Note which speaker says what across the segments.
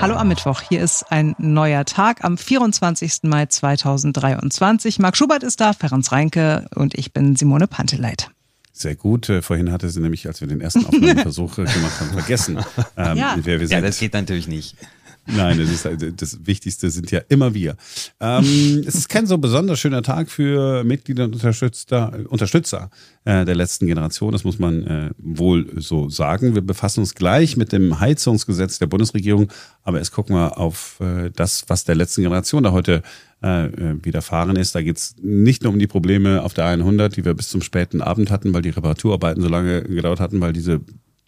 Speaker 1: Hallo am Mittwoch. Hier ist ein neuer Tag am 24. Mai 2023. Marc Schubert ist da, Ferenc Reinke und ich bin Simone Panteleit.
Speaker 2: Sehr gut. Äh, vorhin hatte sie nämlich, als wir den ersten Aufnahmeversuch gemacht haben, vergessen,
Speaker 3: ähm, ja. wer wir sind. Ja, das geht natürlich nicht.
Speaker 2: Nein, das, ist, halt, das Wichtigste sind ja immer wir. Ähm, es ist kein so besonders schöner Tag für Mitglieder und Unterstützer, Unterstützer äh, der letzten Generation. Das muss man äh, wohl so sagen. Wir befassen uns gleich mit dem Heizungsgesetz der Bundesregierung, aber jetzt gucken wir auf äh, das, was der letzten Generation da heute äh, äh widerfahren ist. Da geht es nicht nur um die Probleme auf der 100, die wir bis zum späten Abend hatten, weil die Reparaturarbeiten so lange gedauert hatten, weil diese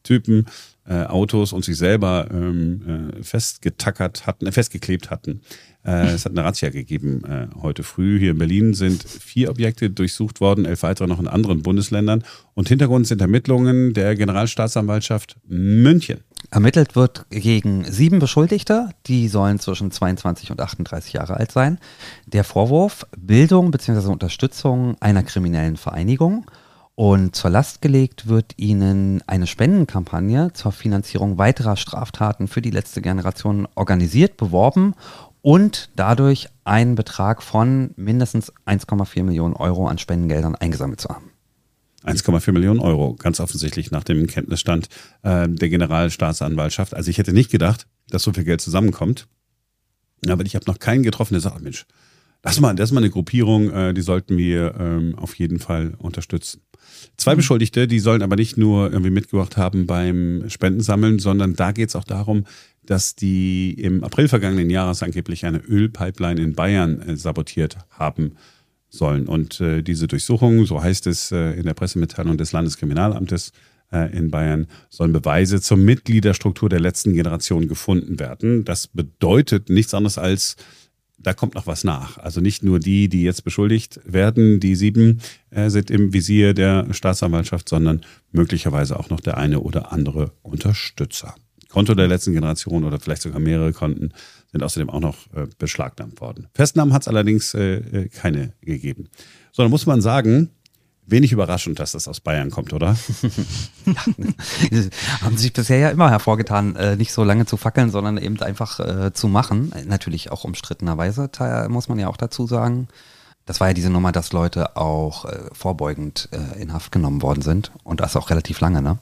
Speaker 2: Typen äh, Autos und sich selber ähm, äh, festgetackert hatten, äh, festgeklebt hatten. Äh, es hat eine Razzia gegeben äh, heute früh. Hier in Berlin sind vier Objekte durchsucht worden, elf weitere noch in anderen Bundesländern. Und Hintergrund sind Ermittlungen der Generalstaatsanwaltschaft München.
Speaker 3: Ermittelt wird gegen sieben Beschuldigte, die sollen zwischen 22 und 38 Jahre alt sein. Der Vorwurf Bildung bzw. Unterstützung einer kriminellen Vereinigung und zur Last gelegt wird ihnen eine Spendenkampagne zur Finanzierung weiterer Straftaten für die letzte Generation organisiert, beworben und dadurch einen Betrag von mindestens 1,4 Millionen Euro an Spendengeldern eingesammelt zu haben.
Speaker 2: 1,4 Millionen Euro, ganz offensichtlich nach dem Kenntnisstand äh, der Generalstaatsanwaltschaft. Also ich hätte nicht gedacht, dass so viel Geld zusammenkommt. Aber ich habe noch keinen getroffen, der sagt, Mensch, das ist mal, das ist mal eine Gruppierung, äh, die sollten wir ähm, auf jeden Fall unterstützen. Zwei mhm. Beschuldigte, die sollen aber nicht nur irgendwie mitgemacht haben beim Spendensammeln, sondern da geht es auch darum, dass die im April vergangenen Jahres angeblich eine Ölpipeline in Bayern äh, sabotiert haben sollen. Und äh, diese Durchsuchung, so heißt es äh, in der Pressemitteilung des Landeskriminalamtes äh, in Bayern, sollen Beweise zur Mitgliederstruktur der letzten Generation gefunden werden. Das bedeutet nichts anderes als, da kommt noch was nach. Also nicht nur die, die jetzt beschuldigt werden, die sieben äh, sind im Visier der Staatsanwaltschaft, sondern möglicherweise auch noch der eine oder andere Unterstützer. Konto der letzten Generation oder vielleicht sogar mehrere Konten sind außerdem auch noch äh, beschlagnahmt worden. Festnahmen hat es allerdings äh, äh, keine gegeben. So, dann muss man sagen, Wenig überraschend, dass das aus Bayern kommt, oder?
Speaker 3: ja, haben sich bisher ja immer hervorgetan, äh, nicht so lange zu fackeln, sondern eben einfach äh, zu machen. Natürlich auch umstrittenerweise, muss man ja auch dazu sagen. Das war ja diese Nummer, dass Leute auch äh, vorbeugend in Haft genommen worden sind und das auch relativ lange, ne?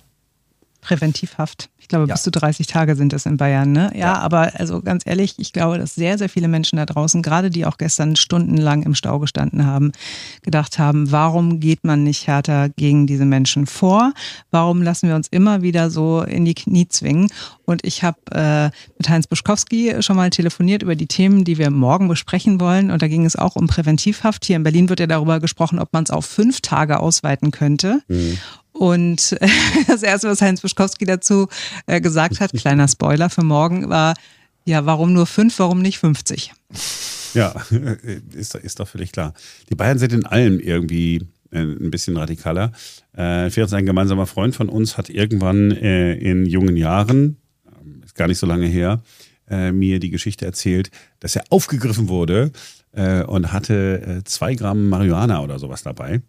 Speaker 1: Präventivhaft. Ich glaube, ja. bis zu 30 Tage sind es in Bayern. Ne? Ja, ja, aber also ganz ehrlich, ich glaube, dass sehr, sehr viele Menschen da draußen, gerade die auch gestern stundenlang im Stau gestanden haben, gedacht haben, warum geht man nicht härter gegen diese Menschen vor? Warum lassen wir uns immer wieder so in die Knie zwingen? Und ich habe äh, mit Heinz Buschkowski schon mal telefoniert über die Themen, die wir morgen besprechen wollen. Und da ging es auch um Präventivhaft. Hier in Berlin wird ja darüber gesprochen, ob man es auf fünf Tage ausweiten könnte. Mhm. Und das Erste, was Heinz Buschkowski dazu äh, gesagt hat, kleiner Spoiler für morgen, war, ja, warum nur fünf, warum nicht 50?
Speaker 2: Ja, ist, ist doch völlig klar. Die Bayern sind in allem irgendwie äh, ein bisschen radikaler. Äh, ein gemeinsamer Freund von uns, hat irgendwann äh, in jungen Jahren, ähm, ist gar nicht so lange her, äh, mir die Geschichte erzählt, dass er aufgegriffen wurde äh, und hatte äh, zwei Gramm Marihuana oder sowas dabei.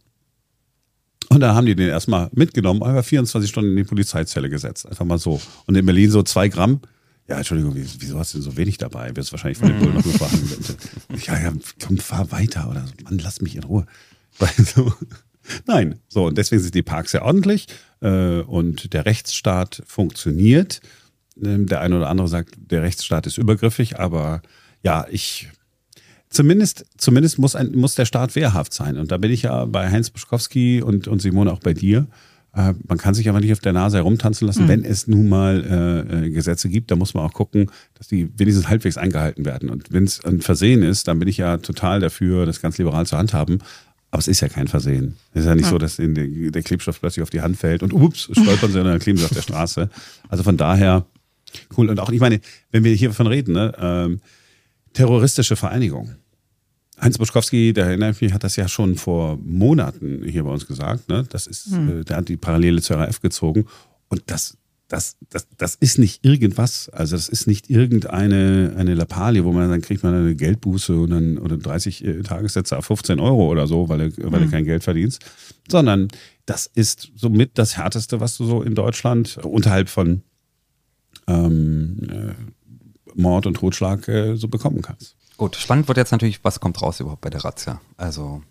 Speaker 2: Und da haben die den erstmal mitgenommen, einfach 24 Stunden in die Polizeizelle gesetzt. Einfach mal so. Und in Berlin so zwei Gramm. Ja, Entschuldigung, wieso hast du denn so wenig dabei? Wirst wahrscheinlich von den Bullen noch gefahren. ja, ja, komm, fahr weiter oder so. Mann, lass mich in Ruhe. So. Nein, so, und deswegen sind die Parks sehr ordentlich äh, und der Rechtsstaat funktioniert. Ähm, der eine oder andere sagt, der Rechtsstaat ist übergriffig, aber ja, ich zumindest, zumindest muss, ein, muss der Staat wehrhaft sein. Und da bin ich ja bei Heinz Buschkowski und, und Simone auch bei dir. Äh, man kann sich aber nicht auf der Nase herumtanzen lassen, mhm. wenn es nun mal äh, äh, Gesetze gibt. Da muss man auch gucken, dass die wenigstens halbwegs eingehalten werden. Und wenn es ein Versehen ist, dann bin ich ja total dafür, das ganz liberal zu handhaben. Aber es ist ja kein Versehen. Es ist ja nicht ja. so, dass die, der Klebstoff plötzlich auf die Hand fällt und ups, stolpern sie und dann kleben sie auf der Straße. Also von daher, cool. Und auch, ich meine, wenn wir hier davon reden, ne, ähm, terroristische Vereinigung. Heinz Buschkowski, der erinnert mich, hat das ja schon vor Monaten hier bei uns gesagt. Ne? Das ist, mhm. der hat die Parallele zur RAF gezogen. Und das, das, das, das ist nicht irgendwas. Also das ist nicht irgendeine eine Lappalie, wo man dann kriegt man eine Geldbuße und dann, oder 30 äh, Tagessätze auf 15 Euro oder so, weil du, weil mhm. du kein Geld verdienst. Sondern das ist somit das Härteste, was du so in Deutschland unterhalb von ähm, äh, Mord und Totschlag äh, so bekommen kannst.
Speaker 3: Gut, spannend wird jetzt natürlich, was kommt raus überhaupt bei der Razzia? Also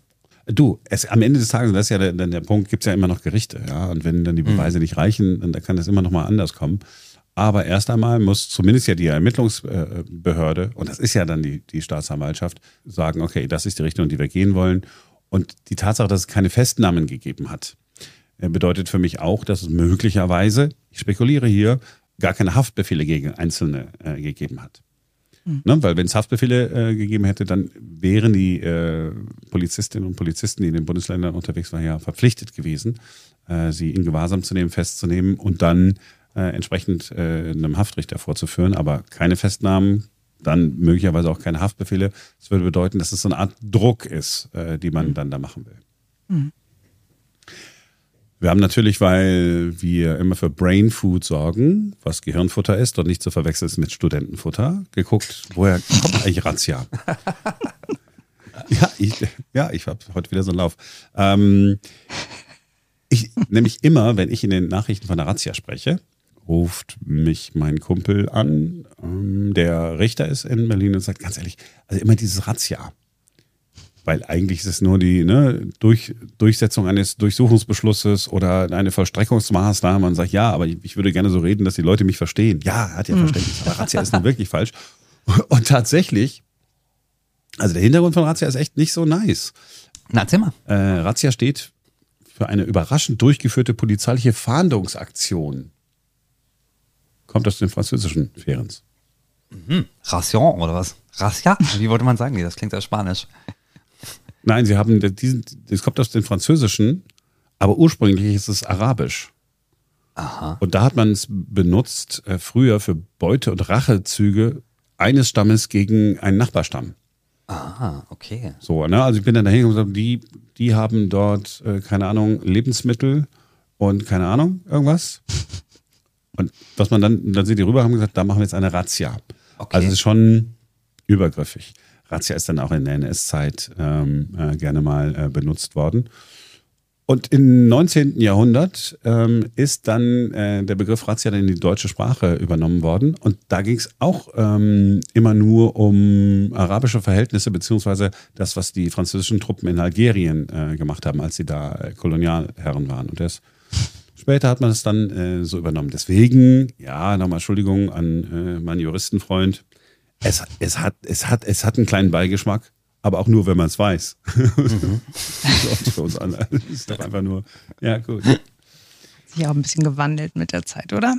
Speaker 2: Du, es, am Ende des Tages, das ist ja der, der, Punkt, gibt es ja immer noch Gerichte, ja. Und wenn dann die Beweise mhm. nicht reichen, dann kann das immer noch mal anders kommen. Aber erst einmal muss zumindest ja die Ermittlungsbehörde, und das ist ja dann die, die Staatsanwaltschaft, sagen, okay, das ist die Richtung, die wir gehen wollen. Und die Tatsache, dass es keine Festnahmen gegeben hat, äh, bedeutet für mich auch, dass es möglicherweise, ich spekuliere hier, gar keine Haftbefehle gegen Einzelne äh, gegeben hat. Mhm. Ne? Weil wenn es Haftbefehle äh, gegeben hätte, dann wären die äh, Polizistinnen und Polizisten, die in den Bundesländern unterwegs waren, ja verpflichtet gewesen, äh, sie in Gewahrsam zu nehmen, festzunehmen und dann äh, entsprechend äh, einem Haftrichter vorzuführen. Aber keine Festnahmen, dann möglicherweise auch keine Haftbefehle. Das würde bedeuten, dass es so eine Art Druck ist, äh, die man mhm. dann da machen will. Mhm. Wir haben natürlich, weil wir immer für Brain Food sorgen, was Gehirnfutter ist und nicht zu verwechseln ist mit Studentenfutter, geguckt, woher kommt eigentlich Razzia? ja, ich, ja, ich habe heute wieder so einen Lauf. Ähm, ich, nämlich immer, wenn ich in den Nachrichten von der Razzia spreche, ruft mich mein Kumpel an, ähm, der Richter ist in Berlin und sagt, ganz ehrlich, also immer dieses Razzia. Weil eigentlich ist es nur die ne, Durch, Durchsetzung eines Durchsuchungsbeschlusses oder eine Vollstreckungsmaßnahme und sagt, ja, aber ich, ich, würde gerne so reden, dass die Leute mich verstehen. Ja, hat ja mhm. Verständnis, aber Razzia ist nun wirklich falsch. Und tatsächlich, also der Hintergrund von Razzia ist echt nicht so nice.
Speaker 3: Na, mal.
Speaker 2: Äh, Razzia steht für eine überraschend durchgeführte polizeiliche Fahndungsaktion. Kommt aus den französischen Ferens.
Speaker 3: Mhm. Ration oder was? Razzia? Wie wollte man sagen? Das klingt ja spanisch.
Speaker 2: Nein, sie haben diesen, das kommt aus dem Französischen, aber ursprünglich ist es Arabisch.
Speaker 3: Aha.
Speaker 2: Und da hat man es benutzt äh, früher für Beute- und Rachezüge eines Stammes gegen einen Nachbarstamm.
Speaker 3: Aha, okay.
Speaker 2: So, ne? Also ich bin dann dahin und gesagt, die, die haben dort, äh, keine Ahnung, Lebensmittel und keine Ahnung, irgendwas. Und was man dann, dann sind die rüber, haben gesagt, da machen wir jetzt eine Razzia. Okay. Also es ist schon übergriffig. Razzia ist dann auch in der NS-Zeit ähm, äh, gerne mal äh, benutzt worden. Und im 19. Jahrhundert ähm, ist dann äh, der Begriff Razzia in die deutsche Sprache übernommen worden. Und da ging es auch ähm, immer nur um arabische Verhältnisse, beziehungsweise das, was die französischen Truppen in Algerien äh, gemacht haben, als sie da äh, Kolonialherren waren. Und erst später hat man es dann äh, so übernommen. Deswegen, ja, nochmal Entschuldigung an äh, meinen Juristenfreund es, es, hat, es, hat, es hat einen kleinen Beigeschmack, aber auch nur, wenn man es weiß. Mhm. für uns alle. Das ist doch einfach nur, ja, gut.
Speaker 1: Sich auch ein bisschen gewandelt mit der Zeit, oder?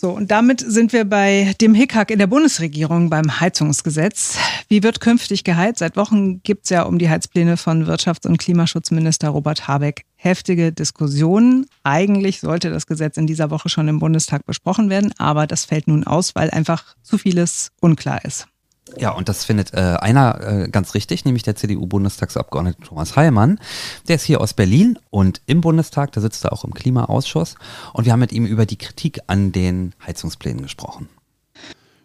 Speaker 1: So, und damit sind wir bei dem Hickhack in der Bundesregierung beim Heizungsgesetz. Wie wird künftig geheizt? Seit Wochen gibt es ja um die Heizpläne von Wirtschafts- und Klimaschutzminister Robert Habeck heftige Diskussionen. Eigentlich sollte das Gesetz in dieser Woche schon im Bundestag besprochen werden, aber das fällt nun aus, weil einfach zu vieles unklar ist.
Speaker 3: Ja, und das findet äh, einer äh, ganz richtig, nämlich der CDU-Bundestagsabgeordnete Thomas Heilmann. Der ist hier aus Berlin und im Bundestag, da sitzt er auch im Klimaausschuss. Und wir haben mit ihm über die Kritik an den Heizungsplänen gesprochen.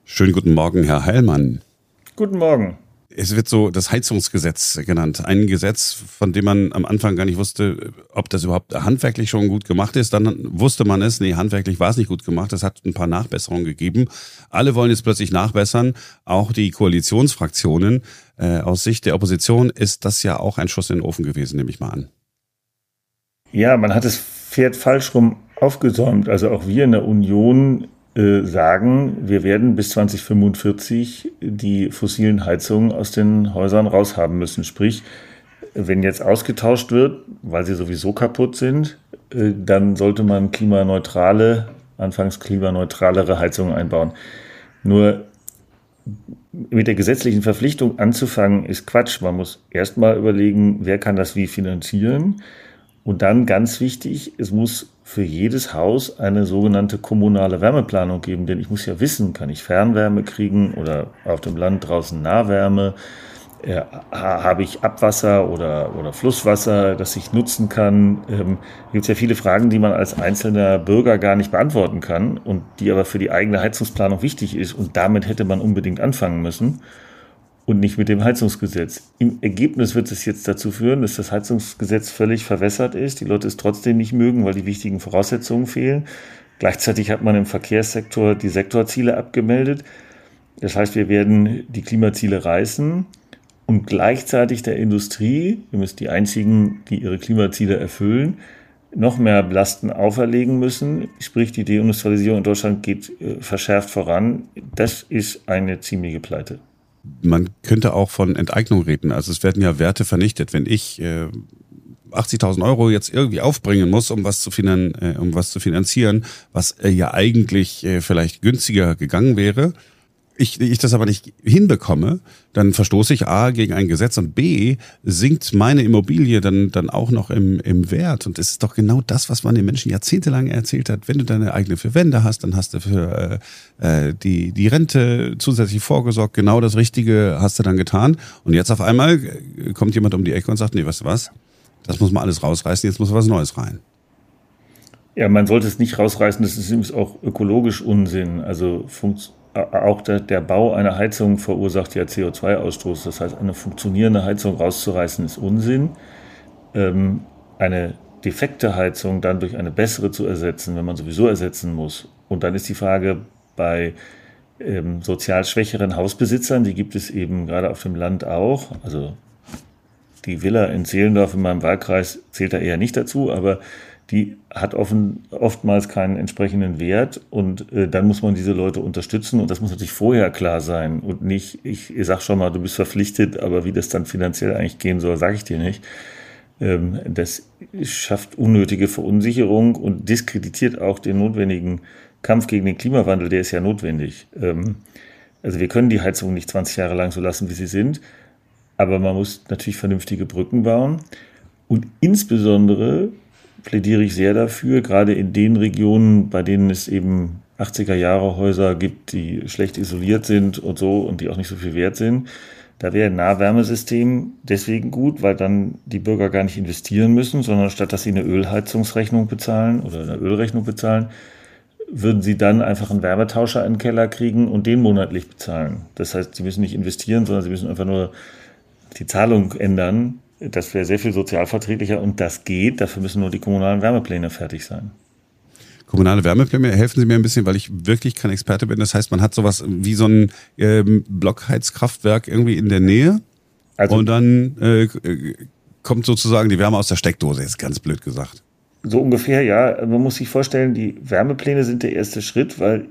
Speaker 2: Schönen guten Morgen, Herr Heilmann.
Speaker 4: Guten Morgen
Speaker 2: es wird so das Heizungsgesetz genannt. Ein Gesetz, von dem man am Anfang gar nicht wusste, ob das überhaupt handwerklich schon gut gemacht ist. Dann wusste man es, nee, handwerklich war es nicht gut gemacht. Es hat ein paar Nachbesserungen gegeben. Alle wollen jetzt plötzlich nachbessern, auch die Koalitionsfraktionen. Äh, aus Sicht der Opposition ist das ja auch ein Schuss in den Ofen gewesen, nehme ich mal an.
Speaker 4: Ja, man hat das Pferd falsch rum aufgesäumt. Also auch wir in der Union äh, sagen, wir werden bis 2045 die fossilen Heizungen aus den Häusern raushaben müssen. Sprich, wenn jetzt ausgetauscht wird, weil sie sowieso kaputt sind, äh, dann sollte man klimaneutrale, anfangs klimaneutralere Heizungen einbauen. Nur mit der gesetzlichen Verpflichtung anzufangen, ist Quatsch. Man muss erstmal überlegen, wer kann das wie finanzieren. Und dann ganz wichtig, es muss für jedes Haus eine sogenannte kommunale Wärmeplanung geben, denn ich muss ja wissen, kann ich Fernwärme kriegen oder auf dem Land draußen Nahwärme, äh, habe ich Abwasser oder, oder Flusswasser, das ich nutzen kann. Ähm, gibt ja viele Fragen, die man als einzelner Bürger gar nicht beantworten kann und die aber für die eigene Heizungsplanung wichtig ist. Und damit hätte man unbedingt anfangen müssen und nicht mit dem Heizungsgesetz. Im Ergebnis wird es jetzt dazu führen, dass das Heizungsgesetz völlig verwässert ist, die Leute es trotzdem nicht mögen, weil die wichtigen Voraussetzungen fehlen. Gleichzeitig hat man im Verkehrssektor die Sektorziele abgemeldet. Das heißt, wir werden die Klimaziele reißen und gleichzeitig der Industrie, wir müssen die einzigen, die ihre Klimaziele erfüllen, noch mehr Lasten auferlegen müssen. Sprich, die Deindustrialisierung in Deutschland geht äh, verschärft voran. Das ist eine ziemliche Pleite.
Speaker 2: Man könnte auch von Enteignung reden. Also es werden ja Werte vernichtet. Wenn ich äh, 80.000 Euro jetzt irgendwie aufbringen muss, um was zu, finan äh, um was zu finanzieren, was äh, ja eigentlich äh, vielleicht günstiger gegangen wäre, ich, ich das aber nicht hinbekomme, dann verstoße ich A gegen ein Gesetz und B sinkt meine Immobilie dann, dann auch noch im, im Wert. Und es ist doch genau das, was man den Menschen jahrzehntelang erzählt hat. Wenn du deine eigene Verwende hast, dann hast du für äh, äh, die, die Rente zusätzlich vorgesorgt. Genau das Richtige hast du dann getan. Und jetzt auf einmal äh, kommt jemand um die Ecke und sagt, nee, weißt du was? Das muss man alles rausreißen, jetzt muss was Neues rein.
Speaker 4: Ja, man sollte es nicht rausreißen, das ist übrigens auch ökologisch Unsinn. Also funktioniert auch der, Bau einer Heizung verursacht ja CO2-Ausstoß. Das heißt, eine funktionierende Heizung rauszureißen ist Unsinn. Ähm, eine defekte Heizung dann durch eine bessere zu ersetzen, wenn man sowieso ersetzen muss. Und dann ist die Frage bei ähm, sozial schwächeren Hausbesitzern, die gibt es eben gerade auf dem Land auch. Also die Villa in Zehlendorf in meinem Wahlkreis zählt da eher nicht dazu, aber die hat offen, oftmals keinen entsprechenden Wert und äh, dann muss man diese Leute unterstützen und das muss natürlich vorher klar sein und nicht, ich, ich sag schon mal, du bist verpflichtet, aber wie das dann finanziell eigentlich gehen soll, sage ich dir nicht. Ähm, das schafft unnötige Verunsicherung und diskreditiert auch den notwendigen Kampf gegen den Klimawandel, der ist ja notwendig. Ähm, also wir können die Heizungen nicht 20 Jahre lang so lassen, wie sie sind, aber man muss natürlich vernünftige Brücken bauen und insbesondere plädiere ich sehr dafür, gerade in den Regionen, bei denen es eben 80er Jahre Häuser gibt, die schlecht isoliert sind und so und die auch nicht so viel wert sind. Da wäre ein Nahwärmesystem deswegen gut, weil dann die Bürger gar nicht investieren müssen, sondern statt dass sie eine Ölheizungsrechnung bezahlen oder eine Ölrechnung bezahlen, würden sie dann einfach einen Wärmetauscher in den Keller kriegen und den monatlich bezahlen. Das heißt, sie müssen nicht investieren, sondern sie müssen einfach nur die Zahlung ändern das wäre sehr viel sozialverträglicher und das geht. Dafür müssen nur die kommunalen Wärmepläne fertig sein.
Speaker 2: Kommunale Wärmepläne, helfen Sie mir ein bisschen, weil ich wirklich kein Experte bin. Das heißt, man hat sowas wie so ein ähm, Blockheizkraftwerk irgendwie in der Nähe also, und dann äh, kommt sozusagen die Wärme aus der Steckdose, ist ganz blöd gesagt.
Speaker 4: So ungefähr, ja. Man muss sich vorstellen, die Wärmepläne sind der erste Schritt, weil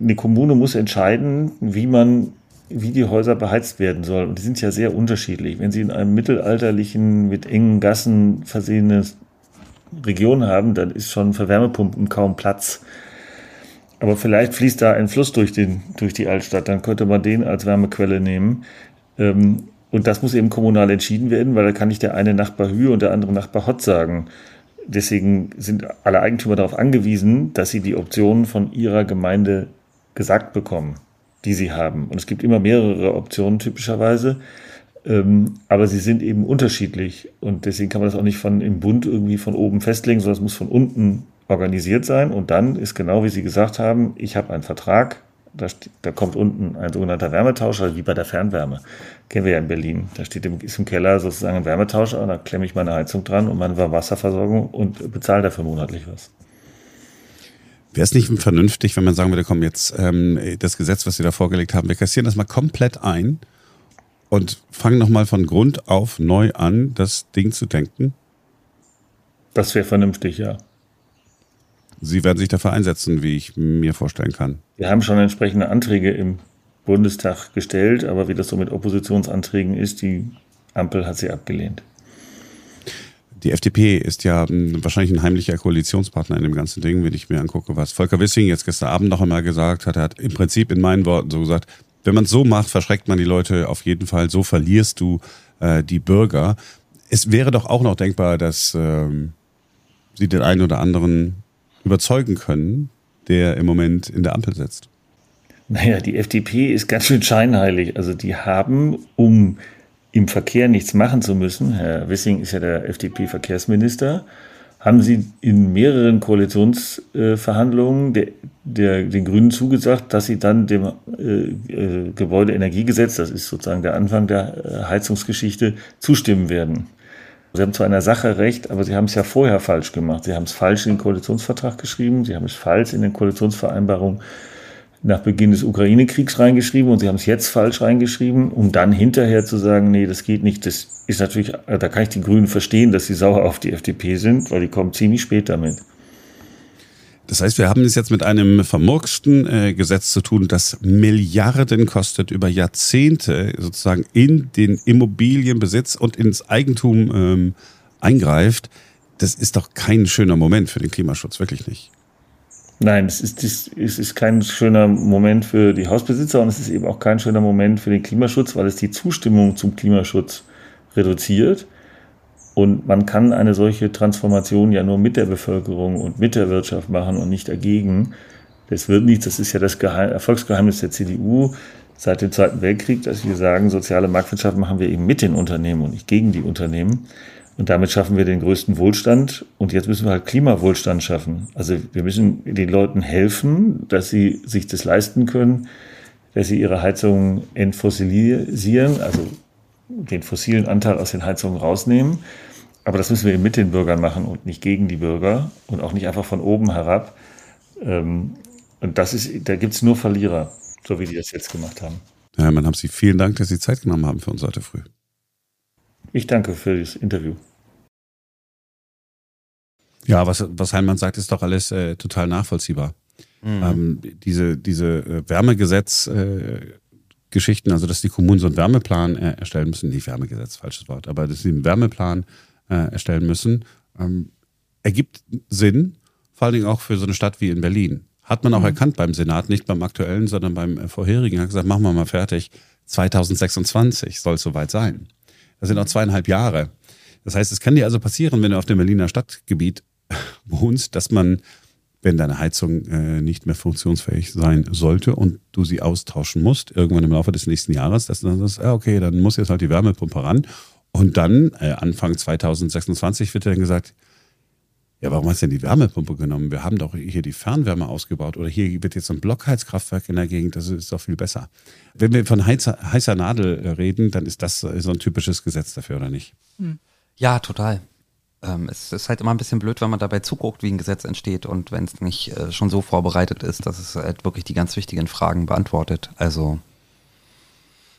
Speaker 4: eine Kommune muss entscheiden, wie man wie die Häuser beheizt werden sollen. Und die sind ja sehr unterschiedlich. Wenn Sie in einem mittelalterlichen, mit engen Gassen versehene Region haben, dann ist schon für Wärmepumpen kaum Platz. Aber vielleicht fließt da ein Fluss durch, den, durch die Altstadt, dann könnte man den als Wärmequelle nehmen. Ähm, und das muss eben kommunal entschieden werden, weil da kann nicht der eine Nachbar Hü und der andere Nachbar Hott sagen. Deswegen sind alle Eigentümer darauf angewiesen, dass sie die Optionen von ihrer Gemeinde gesagt bekommen die sie haben. Und es gibt immer mehrere Optionen typischerweise, ähm, aber sie sind eben unterschiedlich. Und deswegen kann man das auch nicht von im Bund irgendwie von oben festlegen, sondern es muss von unten organisiert sein. Und dann ist genau, wie Sie gesagt haben, ich habe einen Vertrag, da, da, kommt unten ein sogenannter Wärmetauscher, wie bei der Fernwärme. Kennen wir ja in Berlin. Da steht im, ist im Keller sozusagen ein Wärmetauscher da klemme ich meine Heizung dran und meine Wasserversorgung und bezahle dafür monatlich was.
Speaker 2: Wäre es nicht vernünftig, wenn man sagen würde, komm, jetzt ähm, das Gesetz, was Sie da vorgelegt haben, wir kassieren das mal komplett ein und fangen nochmal von Grund auf neu an, das Ding zu denken?
Speaker 4: Das wäre vernünftig, ja.
Speaker 2: Sie werden sich dafür einsetzen, wie ich mir vorstellen kann.
Speaker 4: Wir haben schon entsprechende Anträge im Bundestag gestellt, aber wie das so mit Oppositionsanträgen ist, die Ampel hat sie abgelehnt.
Speaker 2: Die FDP ist ja hm, wahrscheinlich ein heimlicher Koalitionspartner in dem ganzen Ding, wenn ich mir angucke, was Volker Wissing jetzt gestern Abend noch einmal gesagt hat. Er hat im Prinzip in meinen Worten so gesagt, wenn man es so macht, verschreckt man die Leute auf jeden Fall, so verlierst du äh, die Bürger. Es wäre doch auch noch denkbar, dass ähm, sie den einen oder anderen überzeugen können, der im Moment in der Ampel sitzt.
Speaker 4: Naja, die FDP ist ganz schön scheinheilig. Also die haben, um im Verkehr nichts machen zu müssen, Herr Wissing ist ja der FDP-Verkehrsminister, haben Sie in mehreren Koalitionsverhandlungen der, der, den Grünen zugesagt, dass Sie dann dem äh, äh, Gebäudeenergiegesetz, das ist sozusagen der Anfang der äh, Heizungsgeschichte, zustimmen werden. Sie haben zwar in der Sache recht, aber Sie haben es ja vorher falsch gemacht. Sie haben es falsch in den Koalitionsvertrag geschrieben, Sie haben es falsch in den Koalitionsvereinbarungen nach Beginn des Ukraine-Kriegs reingeschrieben und sie haben es jetzt falsch reingeschrieben, um dann hinterher zu sagen, nee, das geht nicht. Das ist natürlich, da kann ich die Grünen verstehen, dass sie sauer auf die FDP sind, weil die kommen ziemlich spät damit.
Speaker 2: Das heißt, wir haben es jetzt mit einem vermurksten äh, Gesetz zu tun, das Milliarden kostet, über Jahrzehnte sozusagen in den Immobilienbesitz und ins Eigentum ähm, eingreift. Das ist doch kein schöner Moment für den Klimaschutz, wirklich nicht.
Speaker 4: Nein, es ist, es ist kein schöner Moment für die Hausbesitzer und es ist eben auch kein schöner Moment für den Klimaschutz, weil es die Zustimmung zum Klimaschutz reduziert. Und man kann eine solche Transformation ja nur mit der Bevölkerung und mit der Wirtschaft machen und nicht dagegen. Das wird nichts, das ist ja das Geheim Erfolgsgeheimnis der CDU seit dem Zweiten Weltkrieg, dass wir sagen, soziale Marktwirtschaft machen wir eben mit den Unternehmen und nicht gegen die Unternehmen. Und damit schaffen wir den größten Wohlstand. Und jetzt müssen wir halt Klimawohlstand schaffen. Also wir müssen den Leuten helfen, dass sie sich das leisten können, dass sie ihre Heizungen entfossilisieren, also den fossilen Anteil aus den Heizungen rausnehmen. Aber das müssen wir mit den Bürgern machen und nicht gegen die Bürger und auch nicht einfach von oben herab. Ähm, und das ist, da gibt es nur Verlierer, so wie die das jetzt gemacht haben.
Speaker 2: Herr Mann, Sie vielen Dank, dass Sie Zeit genommen haben für uns heute früh.
Speaker 4: Ich danke für das Interview.
Speaker 2: Ja, was, was Heimann sagt, ist doch alles äh, total nachvollziehbar. Mhm. Ähm, diese diese äh, Wärmegesetz äh, Geschichten, also dass die Kommunen so einen Wärmeplan äh, erstellen müssen, nicht Wärmegesetz, falsches Wort, aber dass sie einen Wärmeplan äh, erstellen müssen, ähm, ergibt Sinn, vor allen Dingen auch für so eine Stadt wie in Berlin. Hat man auch mhm. erkannt beim Senat, nicht beim aktuellen, sondern beim äh, vorherigen. Hat gesagt, machen wir mal fertig. 2026 soll es soweit sein. Das sind noch zweieinhalb Jahre. Das heißt, es kann dir also passieren, wenn du auf dem Berliner Stadtgebiet wohnst, dass man wenn deine Heizung äh, nicht mehr funktionsfähig sein sollte und du sie austauschen musst, irgendwann im Laufe des nächsten Jahres, dass du dann sagst, ja, okay, dann muss jetzt halt die Wärmepumpe ran. Und dann, äh, Anfang 2026, wird dann gesagt, ja, warum hast du denn die Wärmepumpe genommen? Wir haben doch hier die Fernwärme ausgebaut oder hier wird jetzt ein Blockheizkraftwerk in der Gegend, das ist doch viel besser. Wenn wir von heißer, heißer Nadel reden, dann ist das so ein typisches Gesetz dafür, oder nicht?
Speaker 3: Hm. Ja, total ähm, es ist halt immer ein bisschen blöd, wenn man dabei zuguckt, wie ein Gesetz entsteht und wenn es nicht äh, schon so vorbereitet ist, dass es halt wirklich die ganz wichtigen Fragen beantwortet. Also,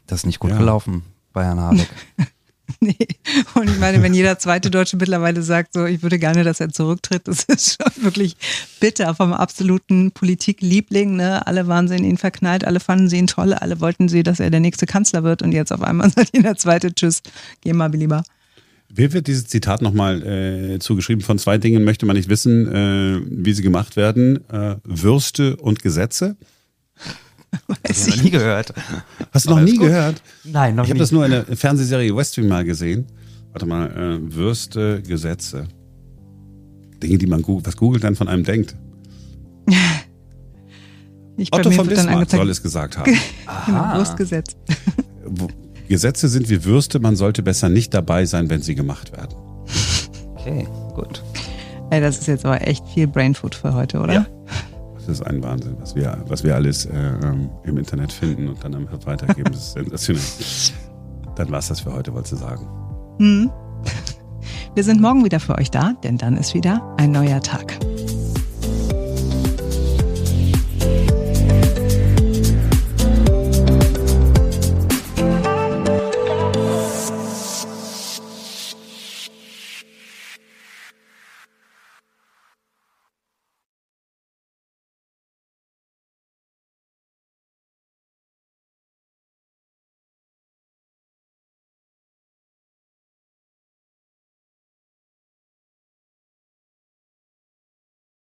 Speaker 3: das ist nicht gut ja. gelaufen bei Herrn Habeck.
Speaker 1: nee. Und ich meine, wenn jeder zweite Deutsche mittlerweile sagt, so, ich würde gerne, dass er zurücktritt, das ist schon wirklich bitter vom absoluten Politikliebling. Ne? Alle waren sie in ihn verknallt, alle fanden sie ihn toll, alle wollten sie, dass er der nächste Kanzler wird und jetzt auf einmal sagt jeder zweite, tschüss, geh mal lieber.
Speaker 2: Wer wird dieses Zitat nochmal äh, zugeschrieben? Von zwei Dingen möchte man nicht wissen, äh, wie sie gemacht werden. Äh, Würste und Gesetze.
Speaker 3: Weiß ich noch nie gehört.
Speaker 2: Hast du noch nie gut. gehört?
Speaker 3: Nein, noch
Speaker 2: ich nie. Ich habe das nur in der Fernsehserie Westwing mal gesehen. Warte mal, äh, Würste, Gesetze. Dinge, die man googelt, was googelt dann von einem denkt. Ich Otto von Bismarck soll es gesagt haben.
Speaker 1: genau, Wurstgesetz.
Speaker 2: Gesetze sind wie Würste, man sollte besser nicht dabei sein, wenn sie gemacht werden.
Speaker 3: Okay, gut.
Speaker 1: Ey, das ist jetzt aber echt viel Brainfood für heute, oder? Ja.
Speaker 2: Das ist ein Wahnsinn, was wir, was wir alles äh, ähm, im Internet finden und dann einfach weitergeben. Das ist sensationell. Dann war es das für heute, wolltest du sagen.
Speaker 1: Hm. Wir sind morgen wieder für euch da, denn dann ist wieder ein neuer Tag.